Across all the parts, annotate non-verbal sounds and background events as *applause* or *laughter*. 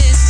this.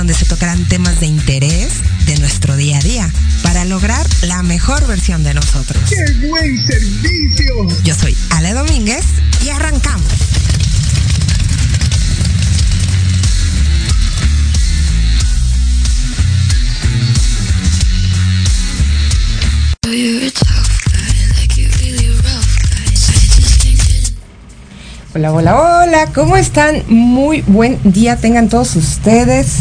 Donde se tocarán temas de interés de nuestro día a día para lograr la mejor versión de nosotros. ¡Qué buen servicio! Yo soy Ale Domínguez y arrancamos. Hola, hola, hola, ¿cómo están? Muy buen día tengan todos ustedes.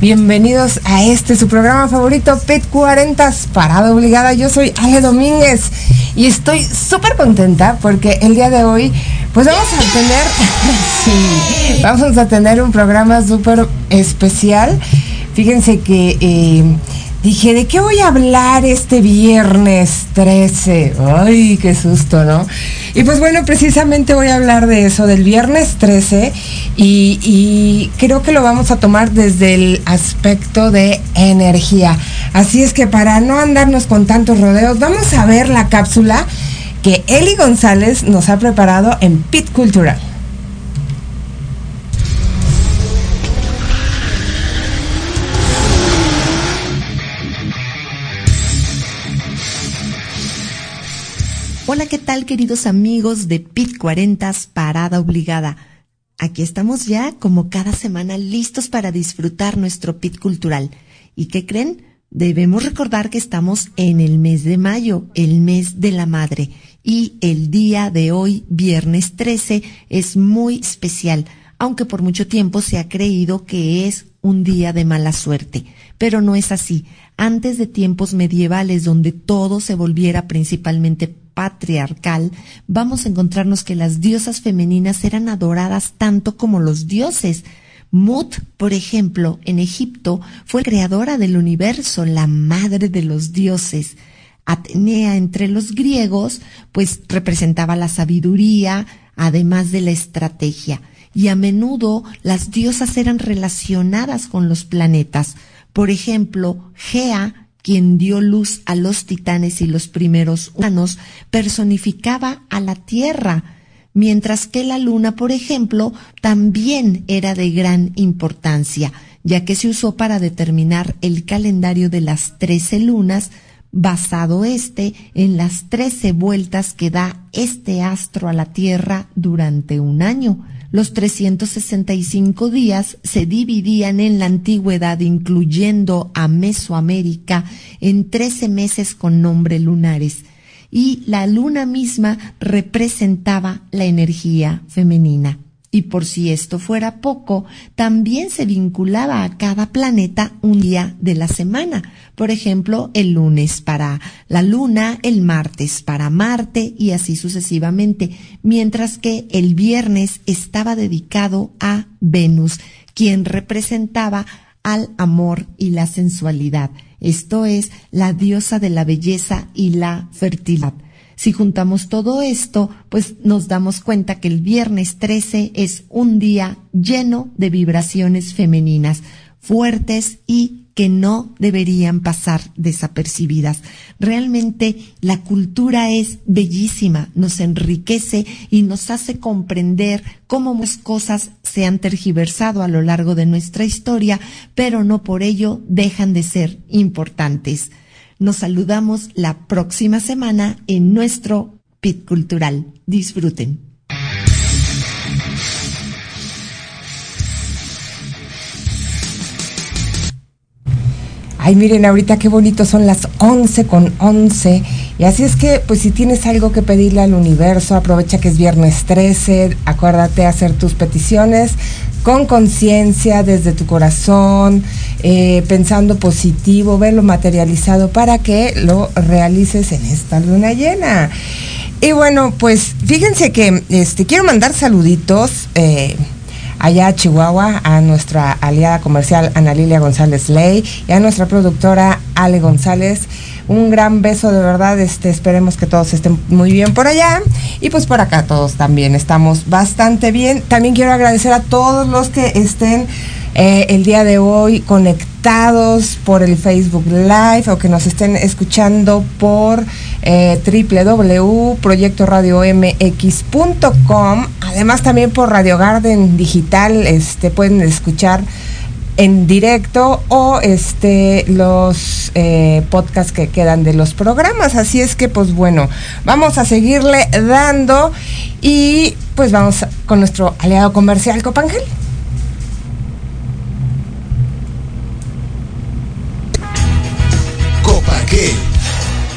Bienvenidos a este su programa favorito, PET 40 Parada Obligada. Yo soy Ale Domínguez y estoy súper contenta porque el día de hoy, pues vamos a tener, *laughs* vamos a tener un programa súper especial. Fíjense que eh, dije, ¿de qué voy a hablar este viernes 13? Ay, qué susto, ¿no? Y pues bueno, precisamente voy a hablar de eso, del viernes 13, y, creo que lo vamos a tomar desde el aspecto de energía. Así es que para no andarnos con tantos rodeos, vamos a ver la cápsula que Eli González nos ha preparado en Pit Cultural. Hola, ¿qué tal queridos amigos de PIT 40 Parada Obligada? Aquí estamos ya como cada semana listos para disfrutar nuestro PIT cultural. ¿Y qué creen? Debemos recordar que estamos en el mes de mayo, el mes de la madre, y el día de hoy, viernes 13, es muy especial, aunque por mucho tiempo se ha creído que es un día de mala suerte. Pero no es así. Antes de tiempos medievales donde todo se volviera principalmente patriarcal, vamos a encontrarnos que las diosas femeninas eran adoradas tanto como los dioses. Mut, por ejemplo, en Egipto, fue creadora del universo, la madre de los dioses. Atenea entre los griegos, pues representaba la sabiduría, además de la estrategia. Y a menudo las diosas eran relacionadas con los planetas. Por ejemplo, Gea quien dio luz a los titanes y los primeros humanos, personificaba a la Tierra, mientras que la Luna, por ejemplo, también era de gran importancia, ya que se usó para determinar el calendario de las trece lunas, basado este en las trece vueltas que da este astro a la Tierra durante un año. Los 365 días se dividían en la antigüedad, incluyendo a Mesoamérica, en 13 meses con nombre lunares, y la luna misma representaba la energía femenina. Y por si esto fuera poco, también se vinculaba a cada planeta un día de la semana. Por ejemplo, el lunes para la Luna, el martes para Marte y así sucesivamente, mientras que el viernes estaba dedicado a Venus, quien representaba al amor y la sensualidad, esto es, la diosa de la belleza y la fertilidad. Si juntamos todo esto, pues nos damos cuenta que el viernes 13 es un día lleno de vibraciones femeninas, fuertes y que no deberían pasar desapercibidas. Realmente la cultura es bellísima, nos enriquece y nos hace comprender cómo muchas cosas se han tergiversado a lo largo de nuestra historia, pero no por ello dejan de ser importantes. Nos saludamos la próxima semana en nuestro Pit Cultural. Disfruten. Ay, miren, ahorita qué bonito son las 11 con 11. Y así es que, pues si tienes algo que pedirle al universo, aprovecha que es viernes 13, acuérdate hacer tus peticiones con conciencia, desde tu corazón, eh, pensando positivo, verlo materializado para que lo realices en esta luna llena. Y bueno, pues fíjense que este, quiero mandar saluditos eh, allá a Chihuahua, a nuestra aliada comercial Ana Lilia González Ley y a nuestra productora Ale González. Un gran beso de verdad, este, esperemos que todos estén muy bien por allá y pues por acá todos también estamos bastante bien. También quiero agradecer a todos los que estén eh, el día de hoy conectados por el Facebook Live o que nos estén escuchando por eh, www.proyectoradiomx.com. Además también por Radio Garden Digital este, pueden escuchar en directo o este los eh, podcasts que quedan de los programas. Así es que pues bueno, vamos a seguirle dando y pues vamos con nuestro aliado comercial Copangel.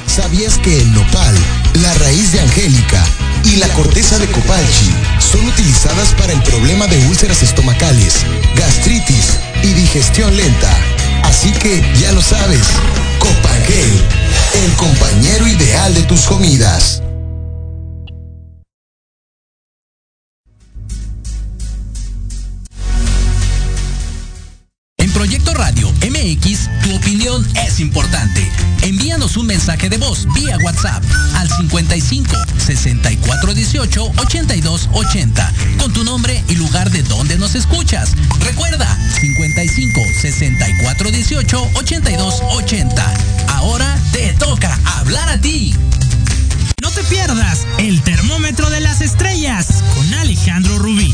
¿Sabías que el nopal, la raíz de angélica y la corteza de copalchi son utilizadas para el problema de úlceras estomacales, gastritis y digestión lenta? Así que ya lo sabes, Copagel, el compañero ideal de tus comidas. En Proyecto Radio MX, tu opinión es importante. Envíanos un mensaje de voz vía WhatsApp al 55 64 18 82 80 con tu nombre y lugar de donde nos escuchas. Recuerda 55 64 18 82 80. Ahora te toca hablar a ti. No te pierdas el termómetro de las estrellas con Alejandro Rubí,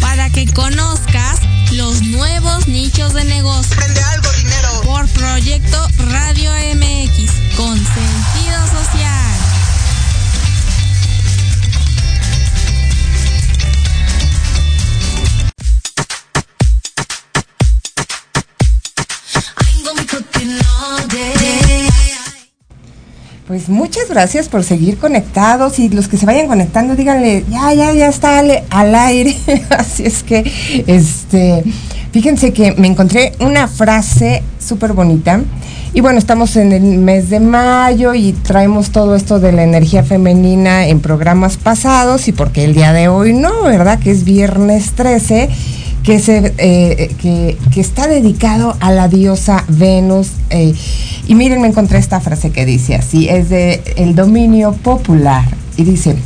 Para que conozcas los nuevos nichos de negocio. Prende algo, dinero. Por Proyecto Radio MX Pues muchas gracias por seguir conectados y los que se vayan conectando, díganle, ya, ya, ya está al, al aire. *laughs* Así es que, este, fíjense que me encontré una frase súper bonita. Y bueno, estamos en el mes de mayo y traemos todo esto de la energía femenina en programas pasados y porque el día de hoy no, ¿verdad? Que es viernes 13 que, se, eh, que, que está dedicado a la diosa Venus. eh, y miren, me encontré esta frase que dice así, es de el dominio popular. Y dice,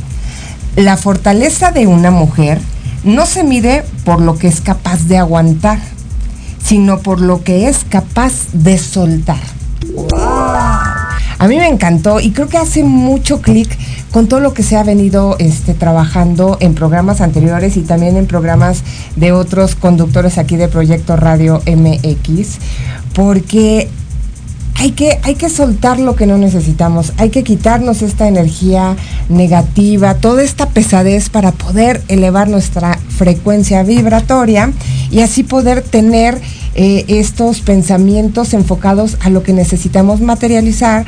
la fortaleza de una mujer no se mide por lo que es capaz de aguantar, sino por lo que es capaz de soltar. A mí me encantó y creo que hace mucho clic con todo lo que se ha venido este, trabajando en programas anteriores y también en programas de otros conductores aquí de Proyecto Radio MX, porque hay que, hay que soltar lo que no necesitamos, hay que quitarnos esta energía negativa, toda esta pesadez para poder elevar nuestra frecuencia vibratoria y así poder tener eh, estos pensamientos enfocados a lo que necesitamos materializar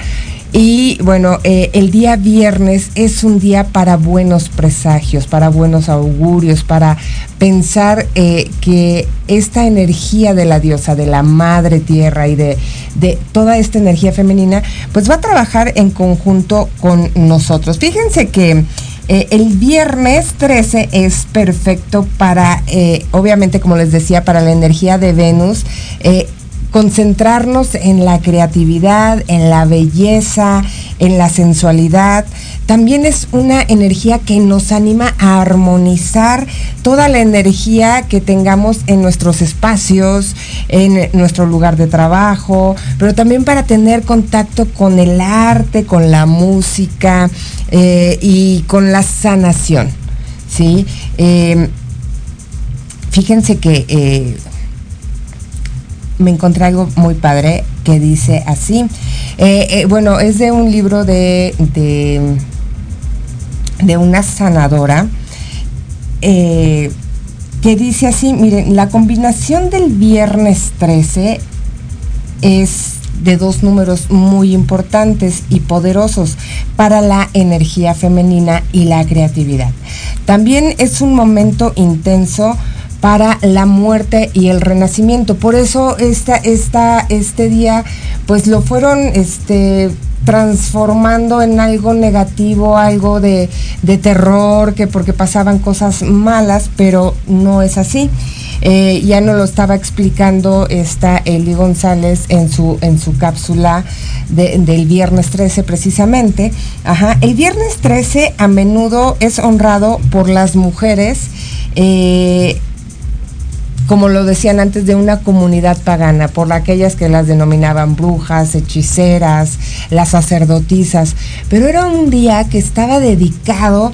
y bueno, eh, el día viernes es un día para buenos presagios, para buenos augurios, para pensar eh, que esta energía de la diosa, de la madre tierra y de, de, toda esta energía femenina, pues va a trabajar en conjunto con nosotros. Fíjense que eh, el viernes 13 es perfecto para, obviamente como les decía, para la energía de Venus concentrarnos en la creatividad, en la belleza, en la sensualidad. También es una energía que nos anima a armonizar toda la energía que tengamos en nuestros espacios, en nuestro lugar de trabajo, pero también para tener contacto con el arte, con la música eh, y con la sanación. ¿sí? Eh, fíjense que eh, me encontré algo muy padre que dice así. Eh, eh, bueno, es de un libro de, de, una sanadora eh, que dice así, miren, la combinación del viernes 13 es de dos números muy importantes y poderosos para la energía femenina y la creatividad. También es un momento intenso para la muerte y el renacimiento. Por eso esta, esta, este día pues lo fueron este, transformando en algo negativo, algo de, terror, que porque pasaban cosas malas, pero no es así. Eh, ya no lo estaba explicando esta Eli González en su, en su cápsula del viernes 13 precisamente. Ajá. El viernes 13 a menudo es honrado por las mujeres eh, como lo decían antes, de una comunidad pagana, por aquellas que las denominaban brujas, hechiceras, las sacerdotisas, pero era un día que estaba dedicado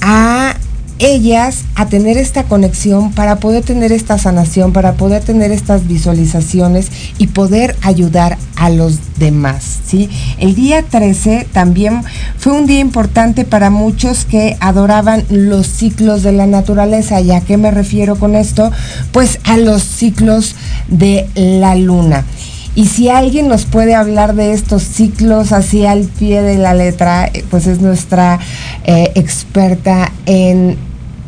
a ellas a tener esta conexión para poder tener esta sanación, para poder tener estas visualizaciones y poder ayudar a los demás, ¿sí? El día 13 también fue un día importante para muchos que adoraban los ciclos de la naturaleza. ¿Y a qué me refiero con esto? Pues a los ciclos de la luna. Y si alguien nos puede hablar de estos ciclos así al pie de la letra, eh, pues es nuestra eh, experta en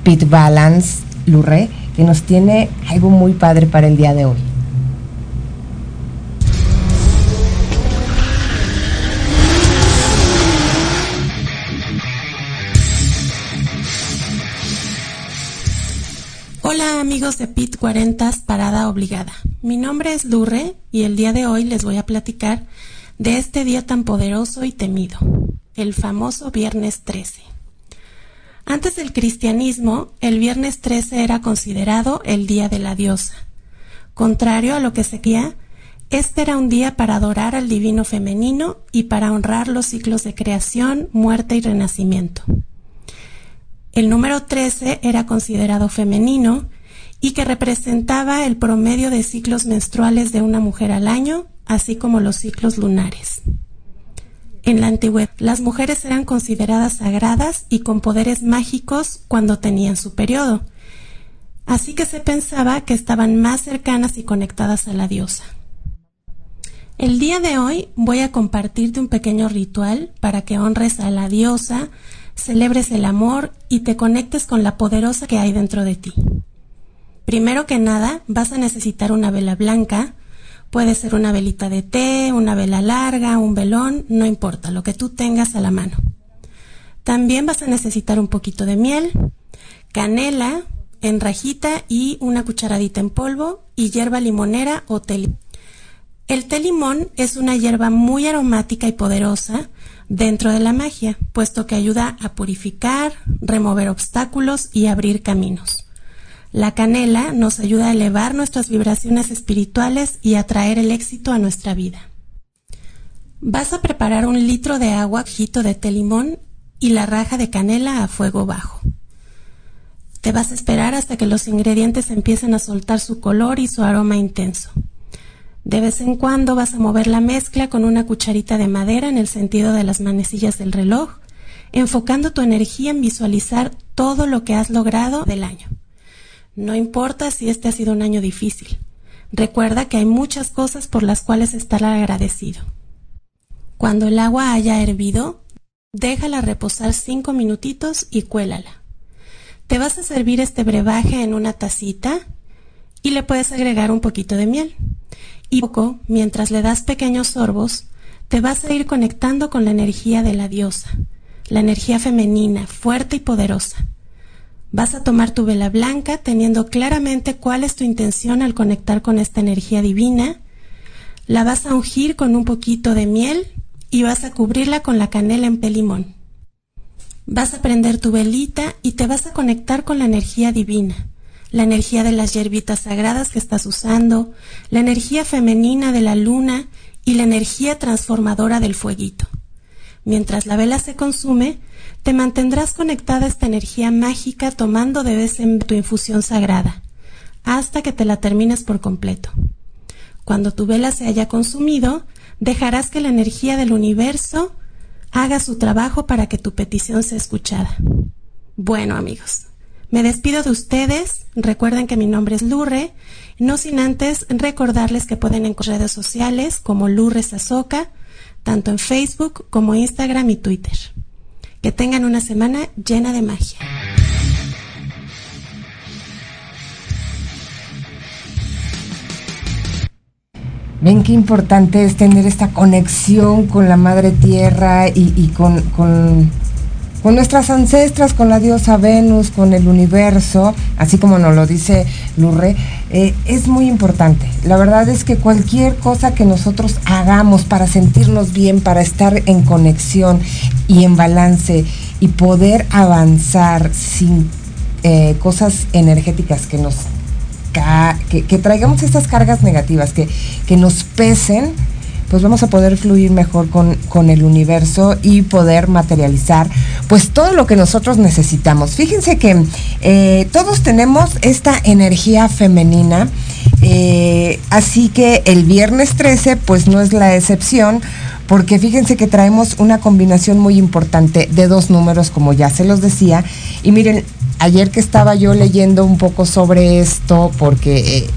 Pit Balance Lurre, que nos tiene algo muy padre para el día de hoy. Hola amigos de Pit 40 Parada Obligada. Mi nombre es Lurre y el día de hoy les voy a platicar de este día tan poderoso y temido, el famoso Viernes 13. Antes del cristianismo, el viernes 13 era considerado el día de la diosa. Contrario a lo que se creía, este era un día para adorar al divino femenino y para honrar los ciclos de creación, muerte y renacimiento. El número 13 era considerado femenino y que representaba el promedio de ciclos menstruales de una mujer al año, así como los ciclos lunares. En la antigüedad, las mujeres eran consideradas sagradas y con poderes mágicos cuando tenían su periodo, así que se pensaba que estaban más cercanas y conectadas a la diosa. El día de hoy voy a compartirte un pequeño ritual para que honres a la diosa, celebres el amor y te conectes con la poderosa que hay dentro de ti. Primero que nada, vas a necesitar una vela blanca, Puede ser una velita de té, una vela larga, un velón, no importa, lo que tú tengas a la mano. También vas a necesitar un poquito de miel, canela en rajita y una cucharadita en polvo y hierba limonera o té. El té limón es una hierba muy aromática y poderosa dentro de la magia, puesto que ayuda a purificar, remover obstáculos y abrir caminos. La canela nos ayuda a elevar nuestras vibraciones espirituales y a traer el éxito a nuestra vida. Vas a preparar un litro de agua, jito de té limón y la raja de canela a fuego bajo. Te vas a esperar hasta que los ingredientes empiecen a soltar su color y su aroma intenso. De vez en cuando vas a mover la mezcla con una cucharita de madera en el sentido de las manecillas del reloj, enfocando tu energía en visualizar todo lo que has logrado del año. No importa si este ha sido un año difícil. Recuerda que hay muchas cosas por las cuales estar agradecido. Cuando el agua haya hervido, déjala reposar cinco minutitos y cuélala. Te vas a servir este brebaje en una tacita y le puedes agregar un poquito de miel. Y poco, mientras le das pequeños sorbos, te vas a ir conectando con la energía de la diosa, la energía femenina, fuerte y poderosa. Vas a tomar tu vela blanca teniendo claramente cuál es tu intención al conectar con esta energía divina. La vas a ungir con un poquito de miel y vas a cubrirla con la canela en pelimón. Vas a prender tu velita y te vas a conectar con la energía divina, la energía de las hierbitas sagradas que estás usando, la energía femenina de la luna y la energía transformadora del fueguito. Mientras la vela se consume, te mantendrás conectada a esta energía mágica tomando de vez en tu infusión sagrada, hasta que te la termines por completo. Cuando tu vela se haya consumido, dejarás que la energía del universo haga su trabajo para que tu petición sea escuchada. Bueno amigos, me despido de ustedes. Recuerden que mi nombre es Lurre, no sin antes recordarles que pueden encontrar redes sociales como Lurre Sazoka, tanto en Facebook como Instagram y Twitter. Que tengan una semana llena de magia. Ven qué importante es tener esta conexión con la Madre Tierra y, con, con, nuestras ancestras, con la diosa Venus, con el universo, así como nos lo dice Lurre, eh, es muy importante. La verdad es que cualquier cosa que nosotros hagamos para sentirnos bien, para estar en conexión y en balance y poder avanzar sin eh, cosas energéticas que nos que, traigamos estas cargas negativas, que, que, nos pesen, pues vamos a poder fluir mejor con, con, el universo y poder materializar pues todo lo que nosotros necesitamos. Fíjense que eh, todos tenemos esta energía femenina, eh, así que el viernes 13 pues no es la excepción porque fíjense que traemos una combinación muy importante de dos números, como ya se los decía, y miren, ayer que estaba yo leyendo un poco sobre esto, porque eh,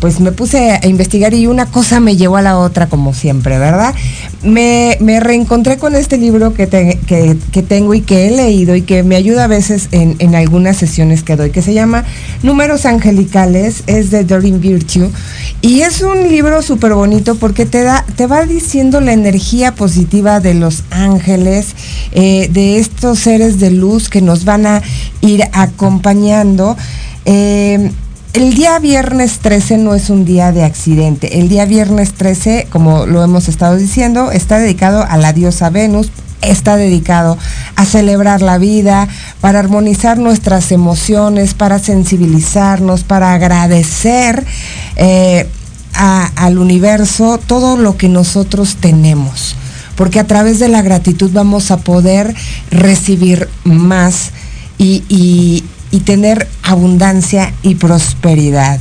pues me puse a investigar y una cosa me llevó a la otra, como siempre, ¿verdad? Me, reencontré con este libro que, que, tengo y que he leído y que me ayuda a veces en, algunas sesiones que doy, que se llama Números Angelicales, es de Doreen Virtue. Y es un libro súper bonito porque te, da, te va diciendo la energía positiva de los ángeles, eh, de estos seres de luz que nos van a ir acompañando. Eh, el día viernes 13 no es un día de accidente. El día viernes 13, como lo hemos estado diciendo, está dedicado a la diosa Venus, está dedicado a celebrar la vida, para armonizar nuestras emociones, para sensibilizarnos, para agradecer eh, al universo todo lo que nosotros tenemos. Porque a través de la gratitud vamos a poder recibir más y, y tener abundancia y prosperidad.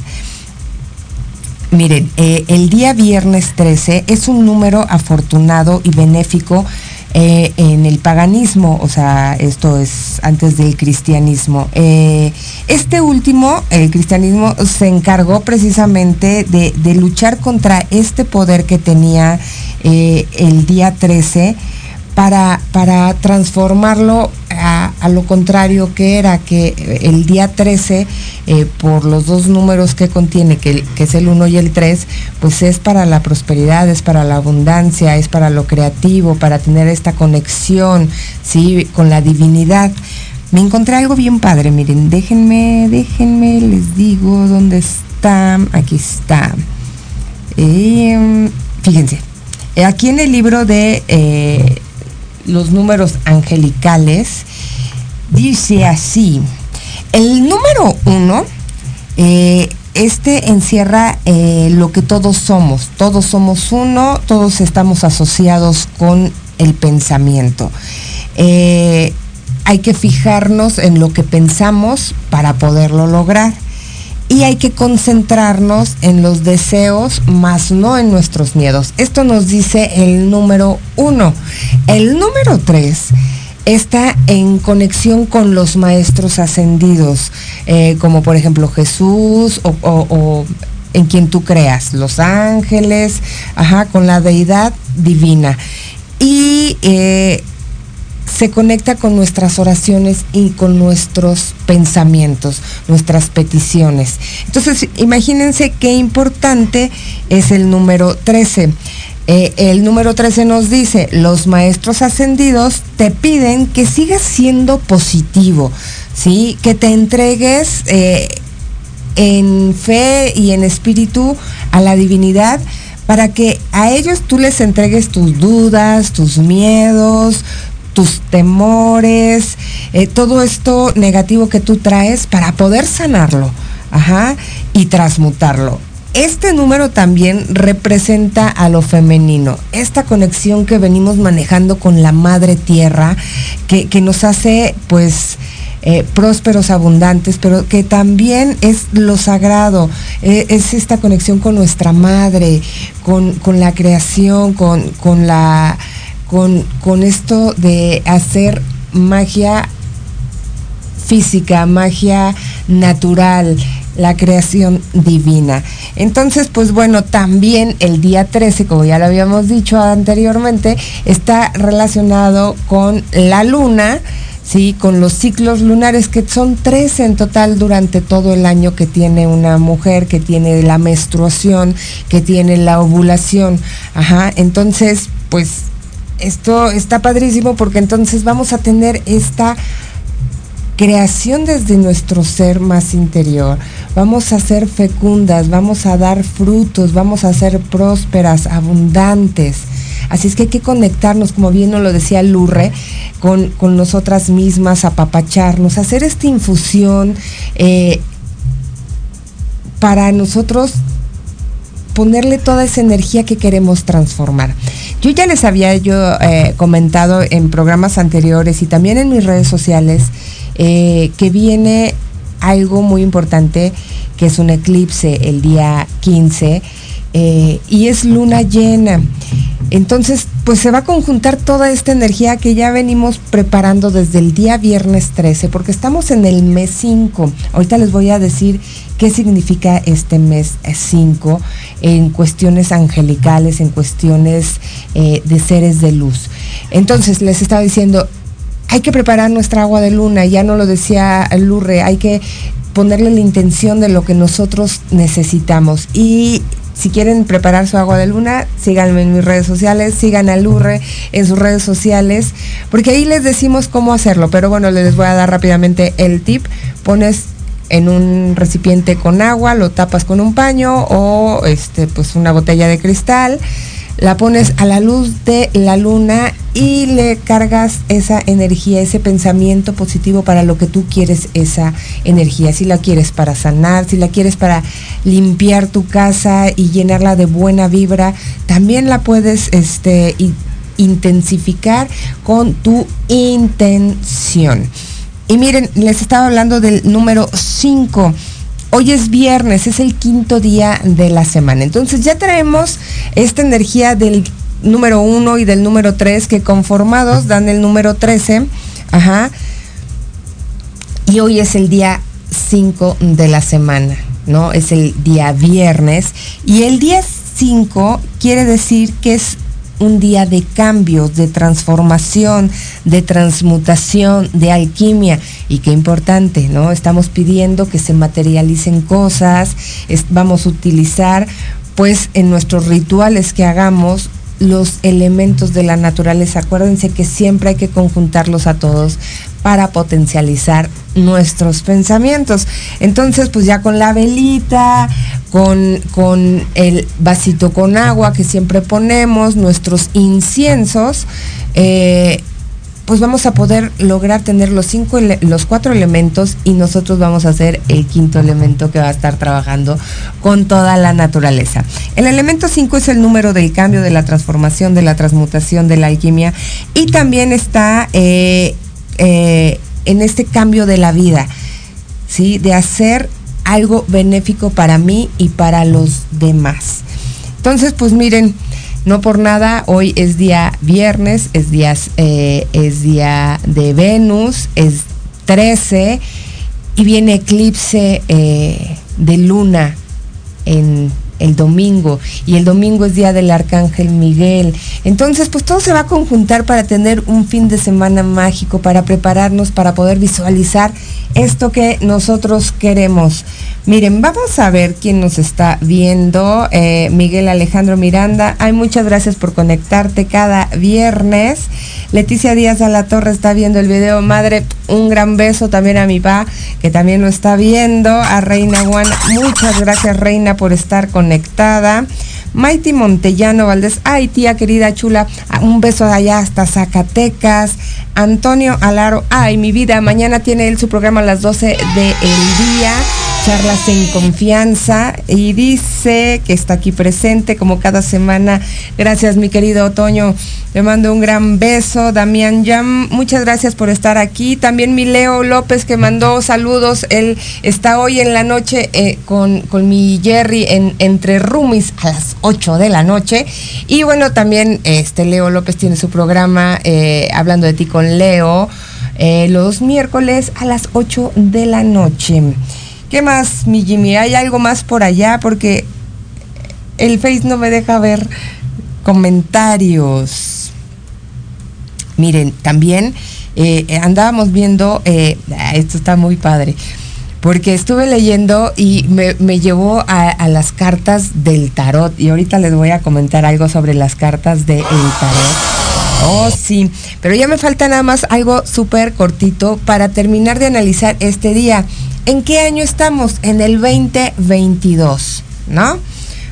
Miren, eh, el día viernes 13 es un número afortunado y benéfico eh, en el paganismo, o sea, esto es antes del cristianismo. Eh, este último, el cristianismo, se encargó precisamente de, de luchar contra este poder que tenía el día 13 para, para transformarlo a, lo contrario que era que el día 13, eh, por los dos números que contiene, que, es el 1 y el 3, pues es para la prosperidad, es para la abundancia, es para lo creativo, para tener esta conexión ¿sí? con la divinidad. Me encontré algo bien padre, miren, déjenme, déjenme, les digo dónde está, aquí está. Em, fíjense, aquí en el libro de eh, los números angelicales, dice así, el número uno, eh, este encierra eh, lo que todos somos, todos somos uno, todos estamos asociados con el pensamiento. Eh, hay que fijarnos en lo que pensamos para poderlo lograr. Y hay que concentrarnos en los deseos, más no en nuestros miedos. Esto nos dice el número uno. El número tres está en conexión con los maestros ascendidos, eh, como por ejemplo Jesús o, en quien tú creas, los ángeles, ajá, con la deidad divina. Y eh, se conecta con nuestras oraciones y con nuestros pensamientos, nuestras peticiones. Entonces, imagínense qué importante es el número 13. Eh, el número 13 nos dice, los maestros ascendidos te piden que sigas siendo positivo, ¿sí? Que te entregues eh, en fe y en espíritu a la divinidad para que a ellos tú les entregues tus dudas, tus miedos, tus temores, eh, todo esto negativo que tú traes para poder sanarlo, ajá, y transmutarlo. Este número también representa a lo femenino, esta conexión que venimos manejando con la madre tierra, que, nos hace pues eh, prósperos, abundantes, pero que también es lo sagrado, eh, es esta conexión con nuestra madre, con, la creación, con, con, la, con, con esto de hacer magia física, magia natural, la creación divina. Entonces, pues bueno, también el día 13, como ya lo habíamos dicho anteriormente, está relacionado con la luna. ¿sí? con los ciclos lunares, que son 13 en total durante todo el año que tiene una mujer, que tiene la menstruación, que tiene la ovulación. Ajá, entonces, pues esto está padrísimo porque entonces vamos a tener esta creación desde nuestro ser más interior. Vamos a ser fecundas, vamos a dar frutos, vamos a ser prósperas, abundantes. Así es que hay que conectarnos, como bien nos lo decía Lurre, con, nosotras mismas, apapacharnos, hacer esta infusión eh, para nosotros ponerle toda esa energía que queremos transformar. Yo ya les había yo eh, comentado en programas anteriores y también en mis redes sociales eh, que viene algo muy importante, que es un eclipse el día 15, eh, y es luna llena. Entonces, pues se va a conjuntar toda esta energía que ya venimos preparando desde el día viernes 13, porque estamos en el mes 5. Ahorita les voy a decir qué significa este mes 5 en cuestiones angelicales, en cuestiones eh, de seres de luz. Entonces, les estaba diciendo, hay que preparar nuestra agua de luna, ya no lo decía Lurre, hay que ponerle la intención de lo que nosotros necesitamos. Y si quieren preparar su agua de luna, síganme en mis redes sociales, sigan a Lurre en sus redes sociales, porque ahí les decimos cómo hacerlo. Pero bueno, les voy a dar rápidamente el tip. Pones en un recipiente con agua, lo tapas con un paño o este, pues una botella de cristal la pones a la luz de la luna y le cargas esa energía, ese pensamiento positivo para lo que tú quieres esa energía. Si la quieres para sanar, si la quieres para limpiar tu casa y llenarla de buena vibra, también la puedes este, intensificar con tu intención. Y miren, les estaba hablando del número 5 Hoy es viernes, es el quinto día de la semana. Entonces ya traemos esta energía del número uno y del número tres que conformados dan el número 13. Ajá. Y hoy es el día 5 de la semana, ¿no? Es el día viernes. Y el día 5 quiere decir que es un día de cambios, de transformación, de transmutación, de alquimia. Y qué importante, ¿no? Estamos pidiendo que se materialicen cosas, vamos a utilizar pues en nuestros rituales que hagamos los elementos de la naturaleza. Acuérdense que siempre hay que conjuntarlos a todos para potencializar nuestros pensamientos. Entonces, pues ya con la velita, con, con el vasito con agua que siempre ponemos, nuestros inciensos, eh, pues vamos a poder lograr tener los cinco, los cuatro elementos y nosotros vamos a hacer el quinto elemento que va a estar trabajando con toda la naturaleza. El elemento 5 es el número del cambio, de la transformación, de la transmutación, de la alquimia y también está eh, eh, en este cambio de la vida, ¿sí? De hacer algo benéfico para mí y para los demás. Entonces, pues miren, no por nada, hoy es día viernes, es, eh, es día de Venus, es 13 y viene eclipse eh, de luna en el domingo y el domingo es día del arcángel Miguel. Entonces, pues todo se va a conjuntar para tener un fin de semana mágico, para prepararnos, para poder visualizar esto que nosotros queremos. Miren, vamos a ver quién nos está viendo. Eh, Miguel Alejandro Miranda. Ay, muchas gracias por conectarte cada viernes. Leticia Díaz a la Torre está viendo el video. Madre, un gran beso también a mi pa, que también lo está viendo. A Reina Juana, muchas gracias Reina por estar conectada. Maiti Montellano Valdés, ay tía querida chula, ah, un beso de allá hasta Zacatecas. Antonio Alaro, ay mi vida, mañana tiene él su programa a las 12 del día charlas en confianza y dice que está aquí presente como cada semana. Gracias mi querido Otoño, le mando un gran beso. Damián Yam, muchas gracias por estar aquí. También mi Leo López que mandó *laughs* saludos. Él está hoy en la noche eh, con, mi Jerry en Entre Rumis a las 8 de la noche. Y bueno, también este Leo López tiene su programa eh, hablando de ti con Leo. Eh, los miércoles a las 8 de la noche. ¿Qué más, mi Jimmy? ¿Hay algo más por allá? Porque el Face no me deja ver comentarios. Miren, también eh, andábamos viendo, eh, esto está muy padre, porque estuve leyendo y me, llevó a, las cartas del tarot. Y ahorita les voy a comentar algo sobre las cartas del tarot. Oh, sí, pero ya me falta nada más algo súper cortito para terminar de analizar este día. ¿En qué año estamos? En el 2022, ¿no?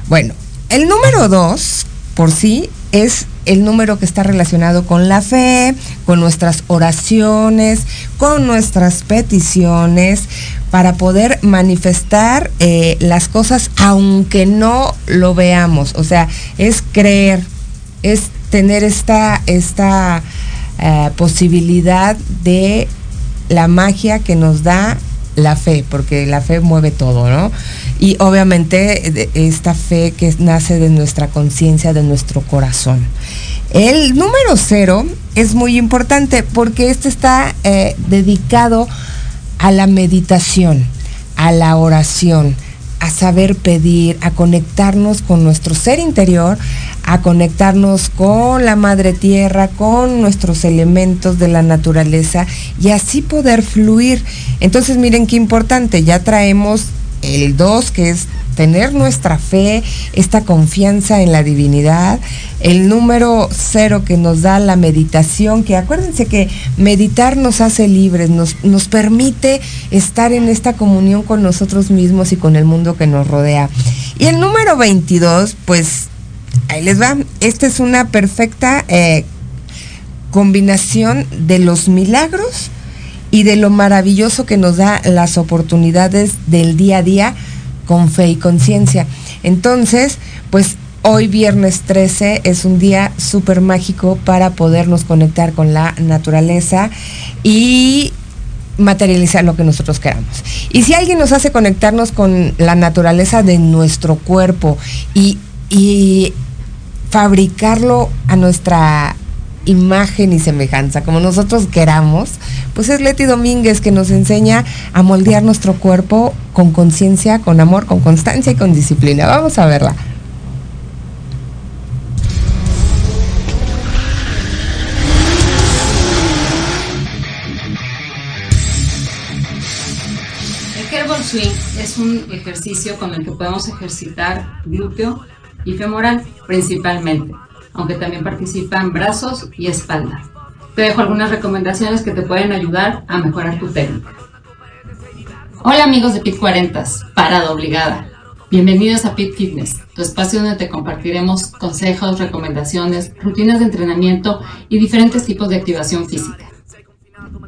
Bueno, el número 2 por sí es el número que está relacionado con la fe, con nuestras oraciones, con nuestras peticiones, para poder manifestar eh, las cosas aunque no lo veamos. O sea, es creer, es tener esta, esta eh, posibilidad de la magia que nos da la fe, porque la fe mueve todo, ¿no? Y obviamente esta fe que nace de nuestra conciencia, de nuestro corazón. El número cero es muy importante porque este está eh, dedicado a la meditación, a la oración, a saber pedir, a conectarnos con nuestro ser interior, a conectarnos con la madre tierra, con nuestros elementos de la naturaleza y así poder fluir. Entonces miren qué importante, ya traemos el 2 que es tener nuestra fe, esta confianza en la divinidad. El número cero que nos da la meditación, que acuérdense que meditar nos hace libres, nos, nos permite estar en esta comunión con nosotros mismos y con el mundo que nos rodea. Y el número 22, pues ahí les va. Esta es una perfecta eh, combinación de los milagros y de lo maravilloso que nos da las oportunidades del día a día con fe y conciencia. Entonces, pues hoy viernes 13 es un día súper mágico para podernos conectar con la naturaleza y materializar lo que nosotros queramos. Y si alguien nos hace conectarnos con la naturaleza de nuestro cuerpo y, y fabricarlo a nuestra imagen y semejanza, como nosotros queramos, pues es Leti Domínguez que nos enseña a moldear nuestro cuerpo con conciencia, con amor, con constancia y con disciplina. Vamos a verla. El Kerbal Swing es un ejercicio con el que podemos ejercitar glúteo y femoral principalmente aunque también participan brazos y espalda. Te dejo algunas recomendaciones que te pueden ayudar a mejorar tu técnica. Hola amigos de Pit 40, parada obligada. Bienvenidos a Pit Fitness, tu espacio donde te compartiremos consejos, recomendaciones, rutinas de entrenamiento y diferentes tipos de activación física.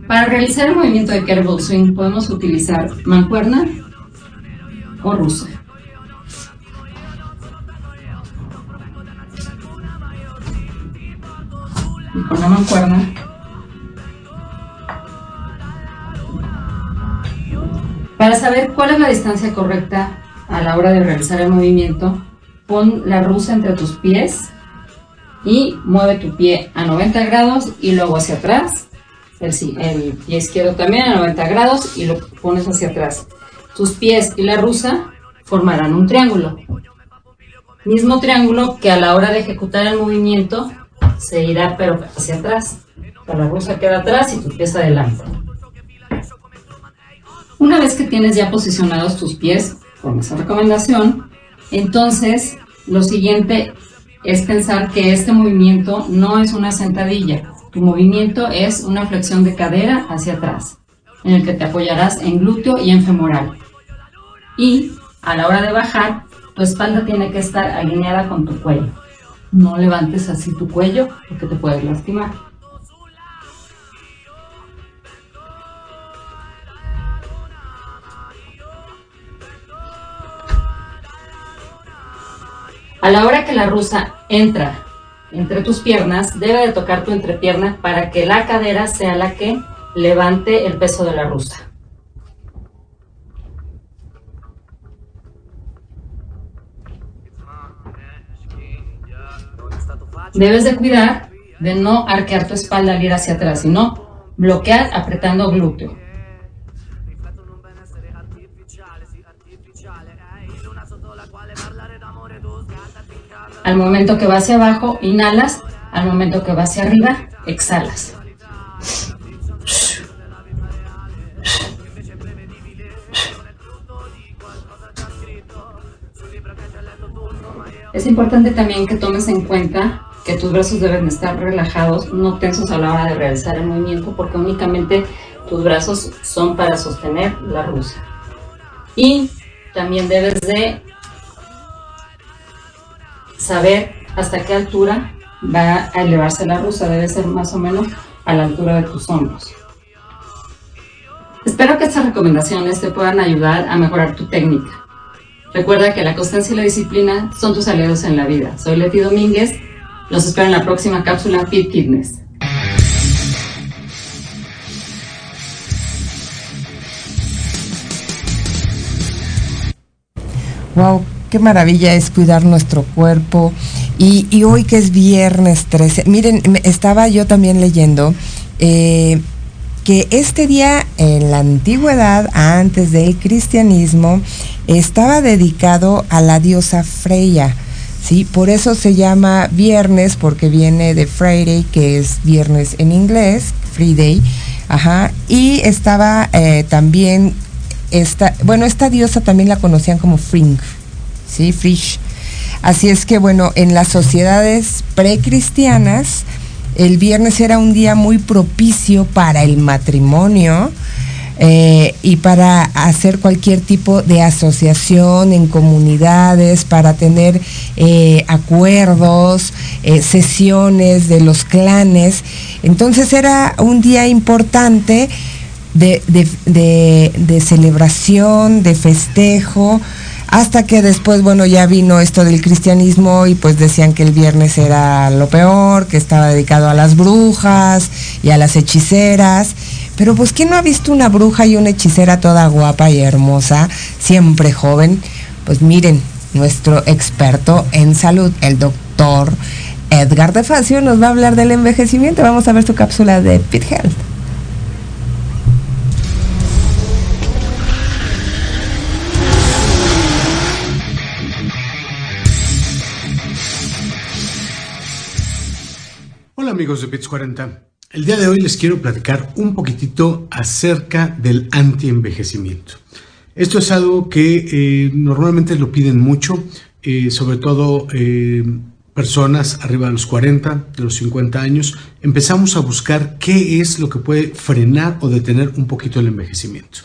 Para realizar el movimiento de Kettlebell Swing podemos utilizar mancuerna o ruso. Con la mancuerna Para saber cuál es la distancia correcta a la hora de realizar el movimiento, pon la rusa entre tus pies y mueve tu pie a 90 grados y luego hacia atrás. El, el pie izquierdo también a 90 grados y lo pones hacia atrás. Tus pies y la rusa formarán un triángulo. Mismo triángulo que a la hora de ejecutar el movimiento se irá pero hacia atrás. La rusa queda atrás y tu pies adelante. Una vez que tienes ya posicionados tus pies con esa recomendación, entonces lo siguiente es pensar que este movimiento no es una sentadilla. Tu movimiento es una flexión de cadera hacia atrás, en el que te apoyarás en glúteo y en femoral. Y a la hora de bajar, tu espalda tiene que estar alineada con tu cuello. No levantes así tu cuello porque te puedes lastimar. A la hora que la rusa entra entre tus piernas, debe de tocar tu entrepierna para que la cadera sea la que levante el peso de la rusa. Debes de cuidar de no arquear tu espalda al ir hacia atrás, sino bloquear apretando glúteo. Al momento que va hacia abajo, inhalas. Al momento que va hacia arriba, exhalas. Es importante también que tomes en cuenta que tus brazos deben estar relajados, no tensos a la hora de realizar el movimiento, porque únicamente tus brazos son para sostener la rusa. Y también debes de saber hasta qué altura va a elevarse la rusa, debe ser más o menos a la altura de tus hombros. Espero que estas recomendaciones te puedan ayudar a mejorar tu técnica. Recuerda que la constancia y la disciplina son tus aliados en la vida. Soy Leti Domínguez. Los espero en la próxima cápsula Fit Fitness. Wow, qué maravilla es cuidar nuestro cuerpo. Y, hoy que es viernes 13, miren, estaba yo también leyendo eh, que este día en la antigüedad, antes del cristianismo, estaba dedicado a la diosa Freya. ¿Sí? Por eso se llama viernes, porque viene de Friday, que es viernes en inglés, Friday. Ajá. Y estaba eh, también, esta, bueno, esta diosa también la conocían como Fring, ¿sí? Frisch. Así es que, bueno, en las sociedades precristianas, el viernes era un día muy propicio para el matrimonio eh, y para hacer cualquier tipo de asociación en comunidades, para tener eh, acuerdos, eh, sesiones de los clanes. Entonces era un día importante de, de celebración, de festejo, hasta que después, bueno, ya vino esto del cristianismo y pues decían que el viernes era lo peor, que estaba dedicado a las brujas y a las hechiceras. Pero pues ¿quién no ha visto una bruja y una hechicera toda guapa y hermosa, siempre joven? Pues miren, nuestro experto en salud, el doctor Edgar de Facio, nos va a hablar del envejecimiento. Vamos a ver su cápsula de Pit Health. amigos de Bits 40. El día de hoy les quiero platicar un poquitito acerca del antienvejecimiento. Esto es algo que eh, normalmente lo piden mucho, eh, sobre todo eh, personas arriba de los 40, de los 50 años. Empezamos a buscar qué es lo que puede frenar o detener un poquito el envejecimiento.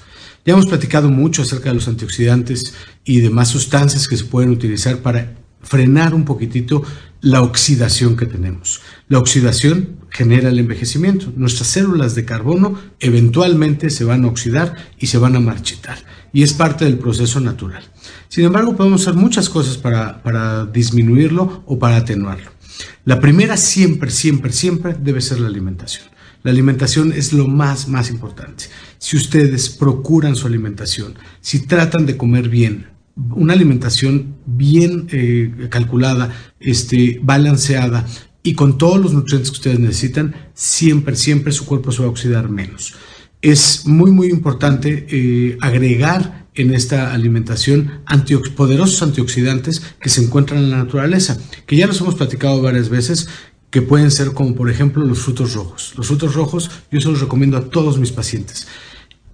Ya hemos platicado mucho acerca de los antioxidantes y demás sustancias que se pueden utilizar para frenar un poquitito la oxidación que tenemos. La oxidación genera el envejecimiento. Nuestras células de carbono eventualmente se van a oxidar y se van a marchitar. Y es parte del proceso natural. Sin embargo, podemos hacer muchas cosas para, para disminuirlo o para atenuarlo. La primera siempre, siempre, siempre debe ser la alimentación. La alimentación es lo más, más importante. Si ustedes procuran su alimentación, si tratan de comer bien, una alimentación bien eh, calculada, este, balanceada y con todos los nutrientes que ustedes necesitan, siempre, siempre su cuerpo se va a oxidar menos. Es muy, muy importante eh, agregar en esta alimentación poderosos antioxidantes que se encuentran en la naturaleza, que ya los hemos platicado varias veces, que pueden ser como por ejemplo los frutos rojos. Los frutos rojos yo se los recomiendo a todos mis pacientes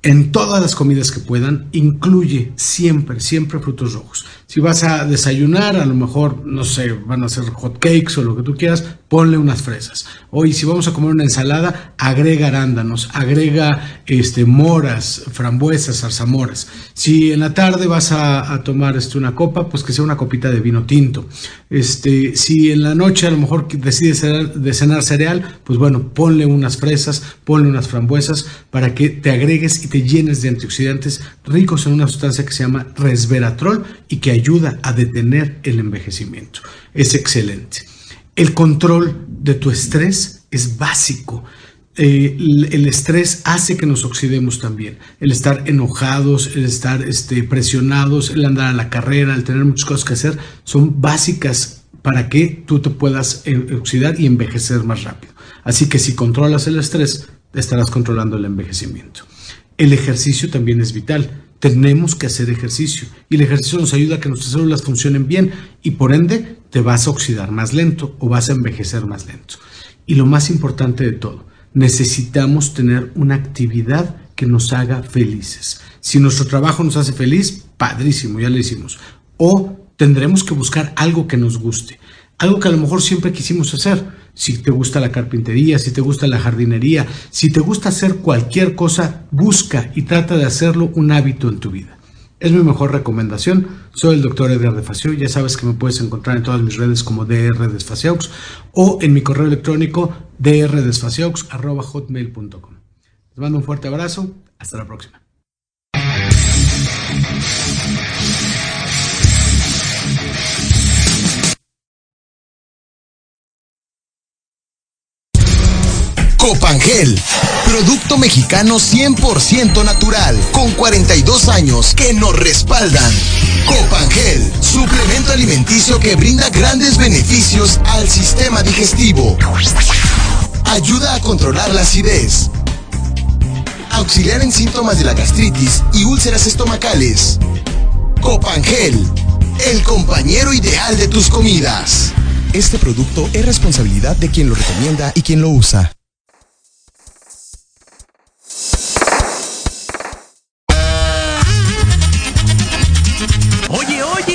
en todas las comidas que puedan, incluye siempre, siempre frutos rojos. Si vas a desayunar, a lo mejor, no sé, van a hacer hot cakes o lo que tú quieras, ponle unas fresas. Hoy, si vamos a comer una ensalada, agrega arándanos, agrega este, moras, frambuesas, zarzamoras. Si en la tarde vas a, tomar este, una copa, pues que sea una copita de vino tinto. Este, si en la noche a lo mejor decides de cenar cereal, pues bueno, ponle unas fresas, ponle unas frambuesas para que te agregues y te llenes de antioxidantes ricos en una sustancia que se llama resveratrol y que ayuda a detener el envejecimiento. Es excelente. El control de tu estrés es básico. Eh, el, estrés hace que nos oxidemos también. El estar enojados, el estar este, presionados, el andar a la carrera, el tener muchas cosas que hacer, son básicas para que tú te puedas eh, oxidar y envejecer más rápido. Así que si controlas el estrés, estarás controlando el envejecimiento. El ejercicio también es vital. Tenemos que hacer ejercicio y el ejercicio nos ayuda a que nuestras células funcionen bien y por ende te vas a oxidar más lento o vas a envejecer más lento. Y lo más importante de todo, necesitamos tener una actividad que nos haga felices. Si nuestro trabajo nos hace feliz, padrísimo, ya lo hicimos. O tendremos que buscar algo que nos guste, algo que a lo mejor siempre quisimos hacer si te gusta la carpintería, si te gusta la jardinería, si te gusta hacer cualquier cosa, busca y trata de hacerlo un hábito en tu vida. Es mi mejor recomendación. Soy el doctor Edgar de Facio. Ya sabes que me puedes encontrar en todas mis redes como DR Desfaciaux o en mi correo electrónico hotmail.com. Les mando un fuerte abrazo. Hasta la próxima. Copangel, producto mexicano 100% natural, con 42 años que nos respaldan. Copangel, suplemento alimenticio que brinda grandes beneficios al sistema digestivo. Ayuda a controlar la acidez. Auxiliar en síntomas de la gastritis y úlceras estomacales. Copangel, el compañero ideal de tus comidas. Este producto es responsabilidad de quien lo recomienda y quien lo usa.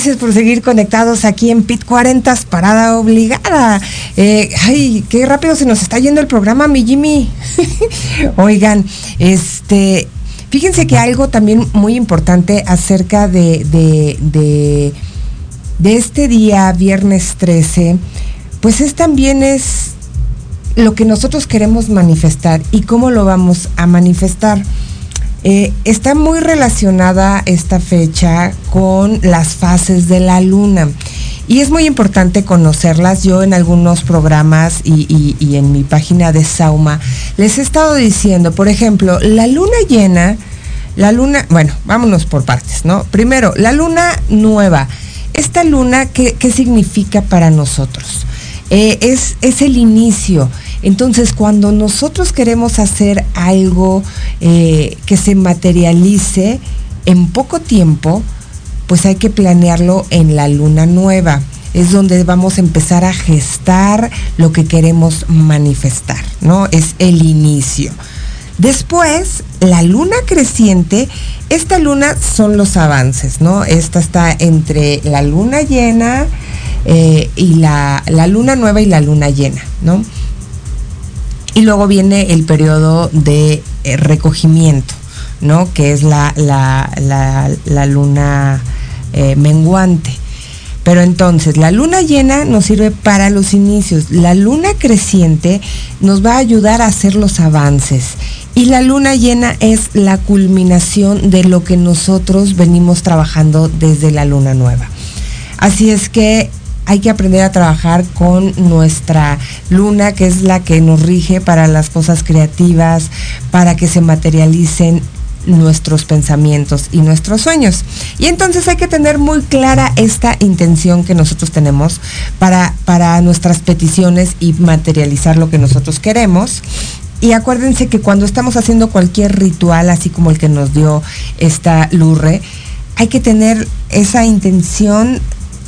Gracias por seguir conectados aquí en Pit 40 Parada Obligada. Eh, ay, qué rápido se nos está yendo el programa, mi Jimmy. *laughs* Oigan, este, fíjense que algo también muy importante acerca de, de, de, de este día, viernes 13, pues es también es lo que nosotros queremos manifestar y cómo lo vamos a manifestar. Eh, está muy relacionada esta fecha con las fases de la luna. Y es muy importante conocerlas. Yo en algunos programas y, en mi página de Sauma les he estado diciendo, por ejemplo, la luna llena, la luna, bueno, vámonos por partes, ¿no? Primero, la luna nueva. Esta luna, ¿qué, qué significa para nosotros? Eh, es, es el inicio entonces, cuando nosotros queremos hacer algo eh, que se materialice en poco tiempo, pues hay que planearlo en la luna nueva. Es donde vamos a empezar a gestar lo que queremos manifestar, ¿no? Es el inicio. Después, la luna creciente, esta luna son los avances, ¿no? Esta está entre la luna llena eh, y la, la luna nueva y la luna llena, ¿no? Y luego viene el periodo de eh, recogimiento, ¿no? Que es la, la, luna eh, menguante. Pero entonces, la luna llena nos sirve para los inicios. La luna creciente nos va a ayudar a hacer los avances. Y la luna llena es la culminación de lo que nosotros venimos trabajando desde la luna nueva. Así es que hay que aprender a trabajar con nuestra luna, que es la que nos rige para las cosas creativas, para que se materialicen nuestros pensamientos y nuestros sueños. Y entonces hay que tener muy clara esta intención que nosotros tenemos para, para nuestras peticiones y materializar lo que nosotros queremos. Y acuérdense que cuando estamos haciendo cualquier ritual, así como el que nos dio esta Lurre, hay que tener esa intención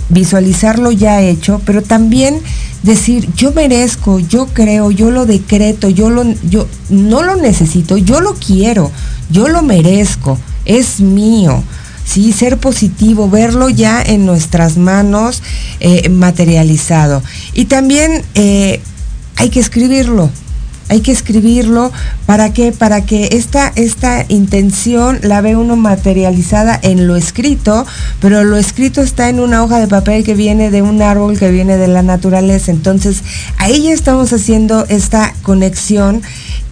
visualizarlo ya hecho, pero también decir, yo merezco, yo creo, yo lo decreto, yo lo yo no lo necesito, yo lo quiero, yo lo merezco, es mío. Sí, ser positivo, verlo ya en nuestras manos eh, materializado. Y también eh, hay que escribirlo, hay que escribirlo. ¿Para? Para que esta, esta intención la ve uno materializada en lo escrito, pero lo escrito está en una hoja de papel que viene de un árbol que viene de la naturaleza. Entonces, ahí ya estamos haciendo esta conexión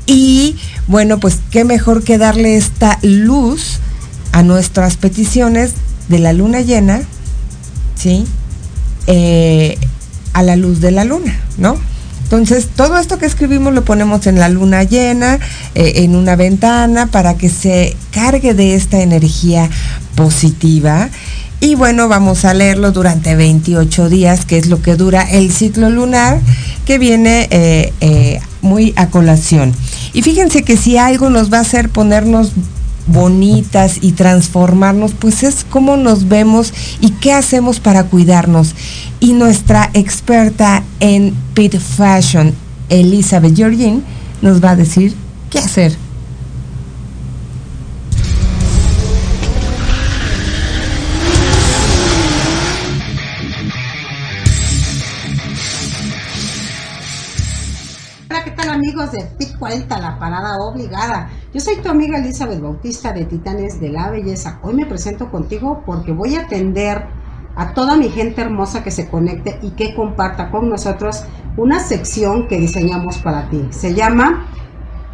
y bueno, pues qué mejor que darle esta luz a nuestras peticiones de la luna llena, ¿sí? Eh, a la luz de la luna, ¿no? Entonces, todo esto que escribimos lo ponemos en la luna llena, eh, en una ventana, para que se cargue de esta energía positiva. Y bueno, vamos a leerlo durante 28 días, que es lo que dura el ciclo lunar, que viene eh, eh, muy a colación. Y fíjense que si algo nos va a hacer ponernos bonitas y transformarnos, pues es cómo nos vemos y qué hacemos para cuidarnos. Y nuestra experta en pit fashion, Elizabeth Georgin, nos va a decir qué hacer. PIT 40, la parada obligada? Yo soy tu amiga Elizabeth Bautista de Titanes de la Belleza. Hoy me presento contigo porque voy a atender a toda mi gente hermosa que se conecte y que comparta con nosotros una sección que diseñamos para ti. Se llama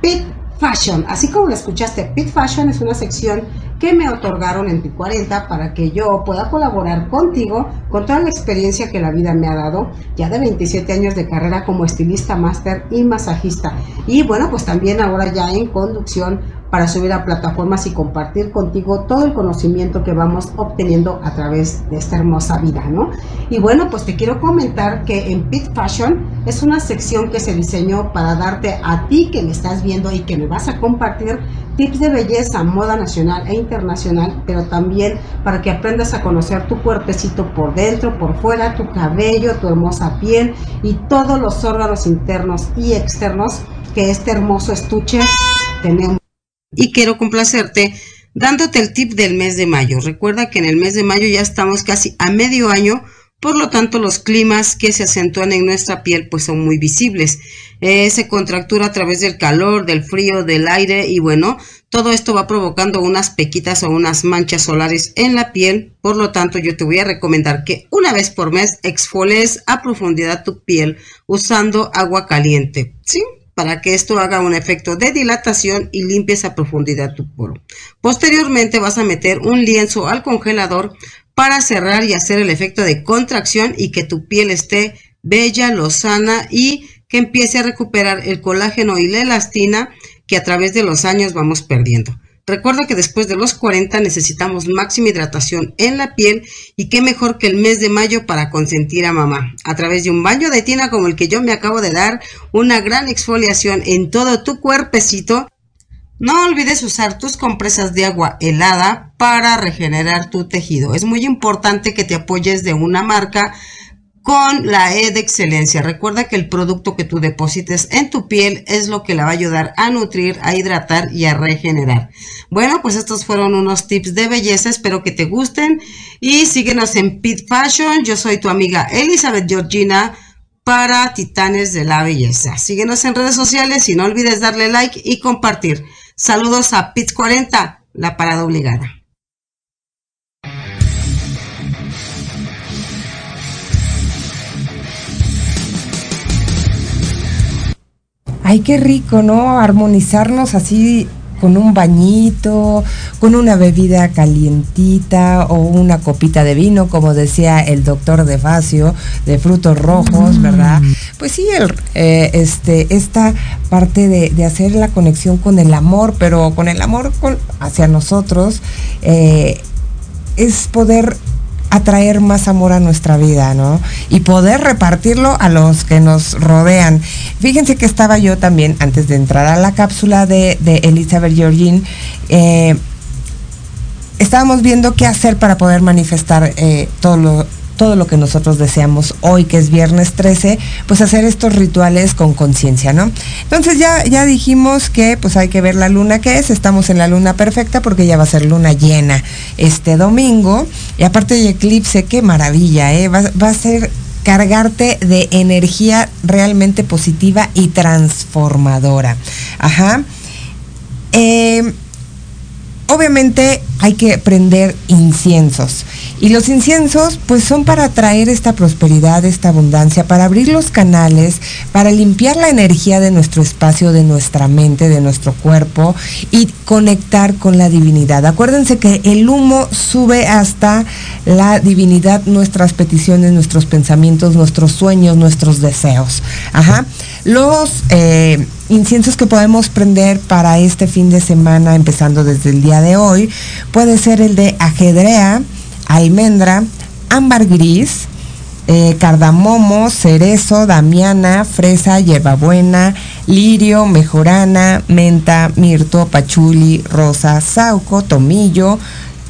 Pit Fashion. Así como lo escuchaste, Pit Fashion es una sección que me otorgaron en PIT 40 para que yo pueda colaborar contigo con toda la experiencia que la vida me ha dado, ya de 27 años de carrera como estilista, máster y masajista. Y bueno, pues también ahora ya en conducción para subir a plataformas y compartir contigo todo el conocimiento que vamos obteniendo a través de esta hermosa vida, ¿no? Y bueno, pues te quiero comentar que en Pit Fashion es una sección que se diseñó para darte a ti que me estás viendo y que me vas a compartir tips de belleza, moda nacional e internacional, pero también para que aprendas a conocer tu cuerpecito por dentro, por fuera, tu cabello, tu hermosa piel y todos los órganos internos y externos que este hermoso estuche tenemos y quiero complacerte dándote el tip del mes de mayo. Recuerda que en el mes de mayo ya estamos casi a medio año por lo tanto, los climas que se acentúan en nuestra piel pues son muy visibles. Eh, se contractura a través del calor, del frío, del aire y bueno, todo esto va provocando unas pequitas o unas manchas solares en la piel. Por lo tanto, yo te voy a recomendar que una vez por mes exfolies a profundidad tu piel usando agua caliente. ¿Sí? Para que esto haga un efecto de dilatación y limpies a profundidad tu poro. Posteriormente vas a meter un lienzo al congelador para cerrar y hacer el efecto de contracción y que tu piel esté bella, lozana y que empiece a recuperar el colágeno y la elastina que a través de los años vamos perdiendo. Recuerda que después de los 40 necesitamos máxima hidratación en la piel y qué mejor que el mes de mayo para consentir a mamá. A través de un baño de tina como el que yo me acabo de dar, una gran exfoliación en todo tu cuerpecito no olvides usar tus compresas de agua helada para regenerar tu tejido. Es muy importante que te apoyes de una marca con la E de excelencia. Recuerda que el producto que tú deposites en tu piel es lo que la va a ayudar a nutrir, a hidratar y a regenerar. Bueno, pues estos fueron unos tips de belleza. Espero que te gusten y síguenos en Pit Fashion. Yo soy tu amiga Elizabeth Georgina para Titanes de la Belleza. Síguenos en redes sociales y no olvides darle like y compartir. Saludos a Pit 40, la parada obligada. Ay, qué rico, ¿no? Armonizarnos así con un bañito, con una bebida calientita o una copita de vino, como decía el doctor de Facio, de frutos rojos, mm. ¿verdad? Pues sí, el, eh, este, esta parte de, hacer la conexión con el amor, pero con el amor hacia nosotros, eh, es poder atraer más amor a nuestra vida, ¿no? Y poder repartirlo a los que nos rodean. Fíjense que estaba yo también, antes de entrar a la cápsula de, Elizabeth Georgine, eh, estábamos viendo qué hacer para poder manifestar eh, todo lo todo lo que nosotros deseamos hoy, que es viernes 13, pues hacer estos rituales con conciencia, ¿no? Entonces ya, ya dijimos que pues hay que ver la luna que es, estamos en la luna perfecta porque ya va a ser luna llena este domingo, y aparte de eclipse, qué maravilla, ¿eh? Va, va a ser cargarte de energía realmente positiva y transformadora. Ajá. Eh, obviamente hay que prender inciensos. Y los inciensos pues son para traer esta prosperidad, esta abundancia, para abrir los canales, para limpiar la energía de nuestro espacio, de nuestra mente, de nuestro cuerpo y conectar con la divinidad. Acuérdense que el humo sube hasta la divinidad, nuestras peticiones, nuestros pensamientos, nuestros sueños, nuestros deseos. Ajá. Los eh, inciensos que podemos prender para este fin de semana, empezando desde el día de hoy, puede ser el de ajedrea, almendra, ámbar gris, eh, cardamomo, cerezo, damiana, fresa, hierbabuena, lirio, mejorana, menta, mirto, pachuli, rosa, sauco, tomillo,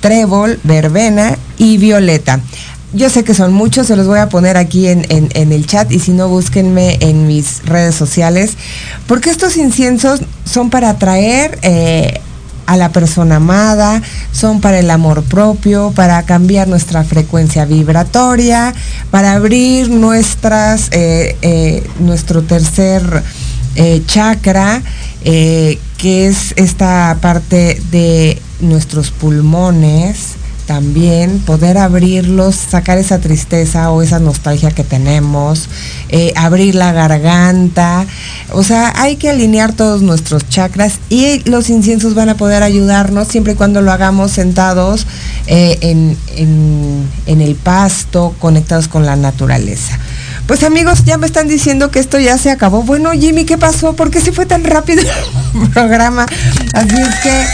trébol, verbena y violeta. Yo sé que son muchos, se los voy a poner aquí en, el chat y si no, búsquenme en mis redes sociales, porque estos inciensos son para atraer eh, a la persona amada, son para el amor propio, para cambiar nuestra frecuencia vibratoria, para abrir nuestras, eh, eh, nuestro tercer chakra, que es esta parte de nuestros pulmones, también poder abrirlos, sacar esa tristeza o esa nostalgia que tenemos, eh, abrir la garganta. O sea, hay que alinear todos nuestros chakras y los inciensos van a poder ayudarnos siempre y cuando lo hagamos sentados eh, en, en el pasto, conectados con la naturaleza. Pues amigos, ya me están diciendo que esto ya se acabó. Bueno, Jimmy, ¿qué pasó? ¿Por qué se fue tan rápido *laughs* el programa? Así es que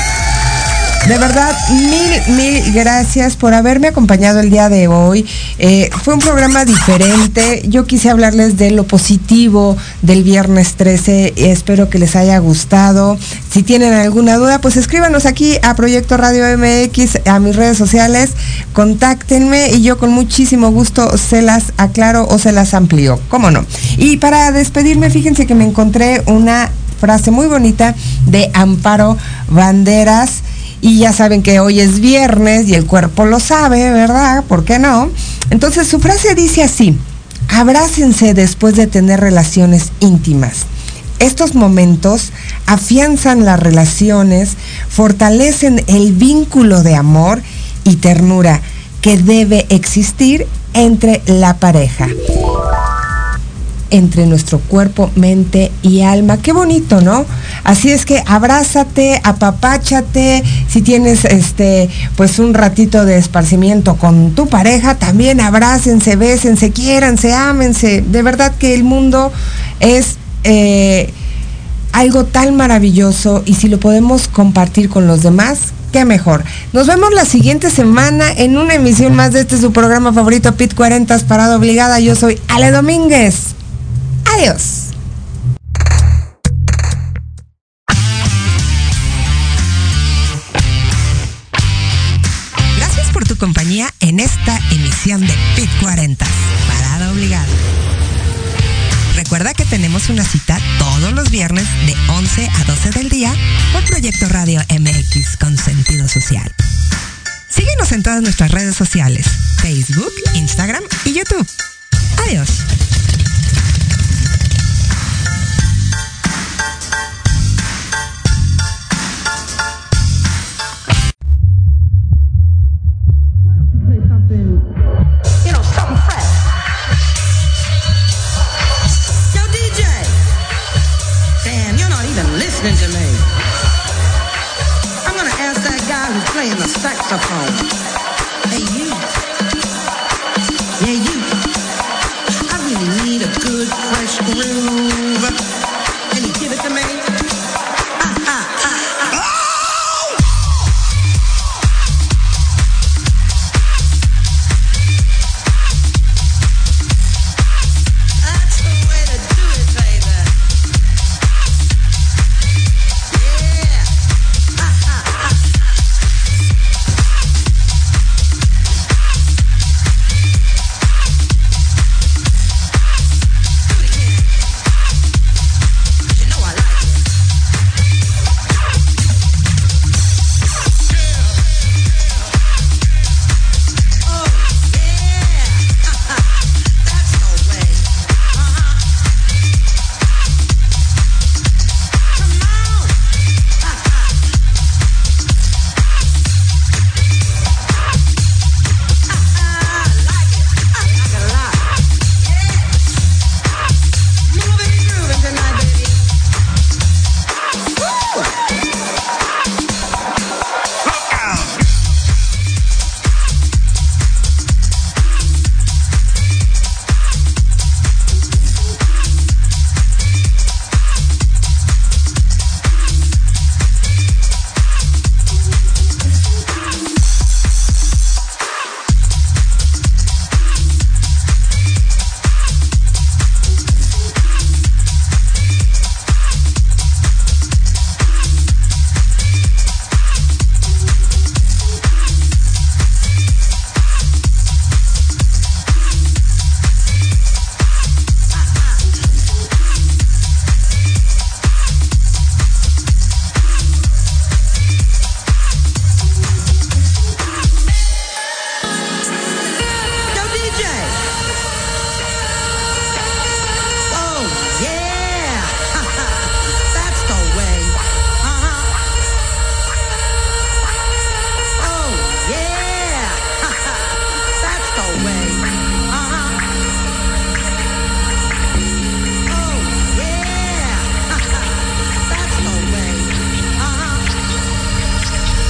de verdad, mil, mil gracias por haberme acompañado el día de hoy. Eh, fue un programa diferente. Yo quise hablarles de lo positivo del viernes 13. Espero que les haya gustado. Si tienen alguna duda, pues escríbanos aquí a Proyecto Radio MX, a mis redes sociales. Contáctenme y yo con muchísimo gusto se las aclaro o se las amplío. ¿Cómo no? Y para despedirme, fíjense que me encontré una frase muy bonita de Amparo Banderas y ya saben que hoy es viernes y el cuerpo lo sabe, ¿verdad? ¿Por qué no? Entonces su frase dice así, abrácense después de tener relaciones íntimas. Estos momentos afianzan las relaciones, fortalecen el vínculo de amor y ternura que debe existir entre la pareja entre nuestro cuerpo, mente y alma. Qué bonito, ¿no? Así es que abrázate, apapáchate, si tienes este pues un ratito de esparcimiento con tu pareja, también abrácense, bésense, quiéranse, ámense. De verdad que el mundo es eh, algo tan maravilloso y si lo podemos compartir con los demás, qué mejor. Nos vemos la siguiente semana en una emisión más de este su programa favorito, Pit 40 Parada Obligada. Yo soy Ale Domínguez. Adiós. Gracias por tu compañía en esta emisión de Pit 40 Parada Obligada. Recuerda que tenemos una cita todos los viernes de 11 a 12 del día por Proyecto Radio MX con sentido social. Síguenos en todas nuestras redes sociales, Facebook, Instagram y YouTube. Adiós. Capão.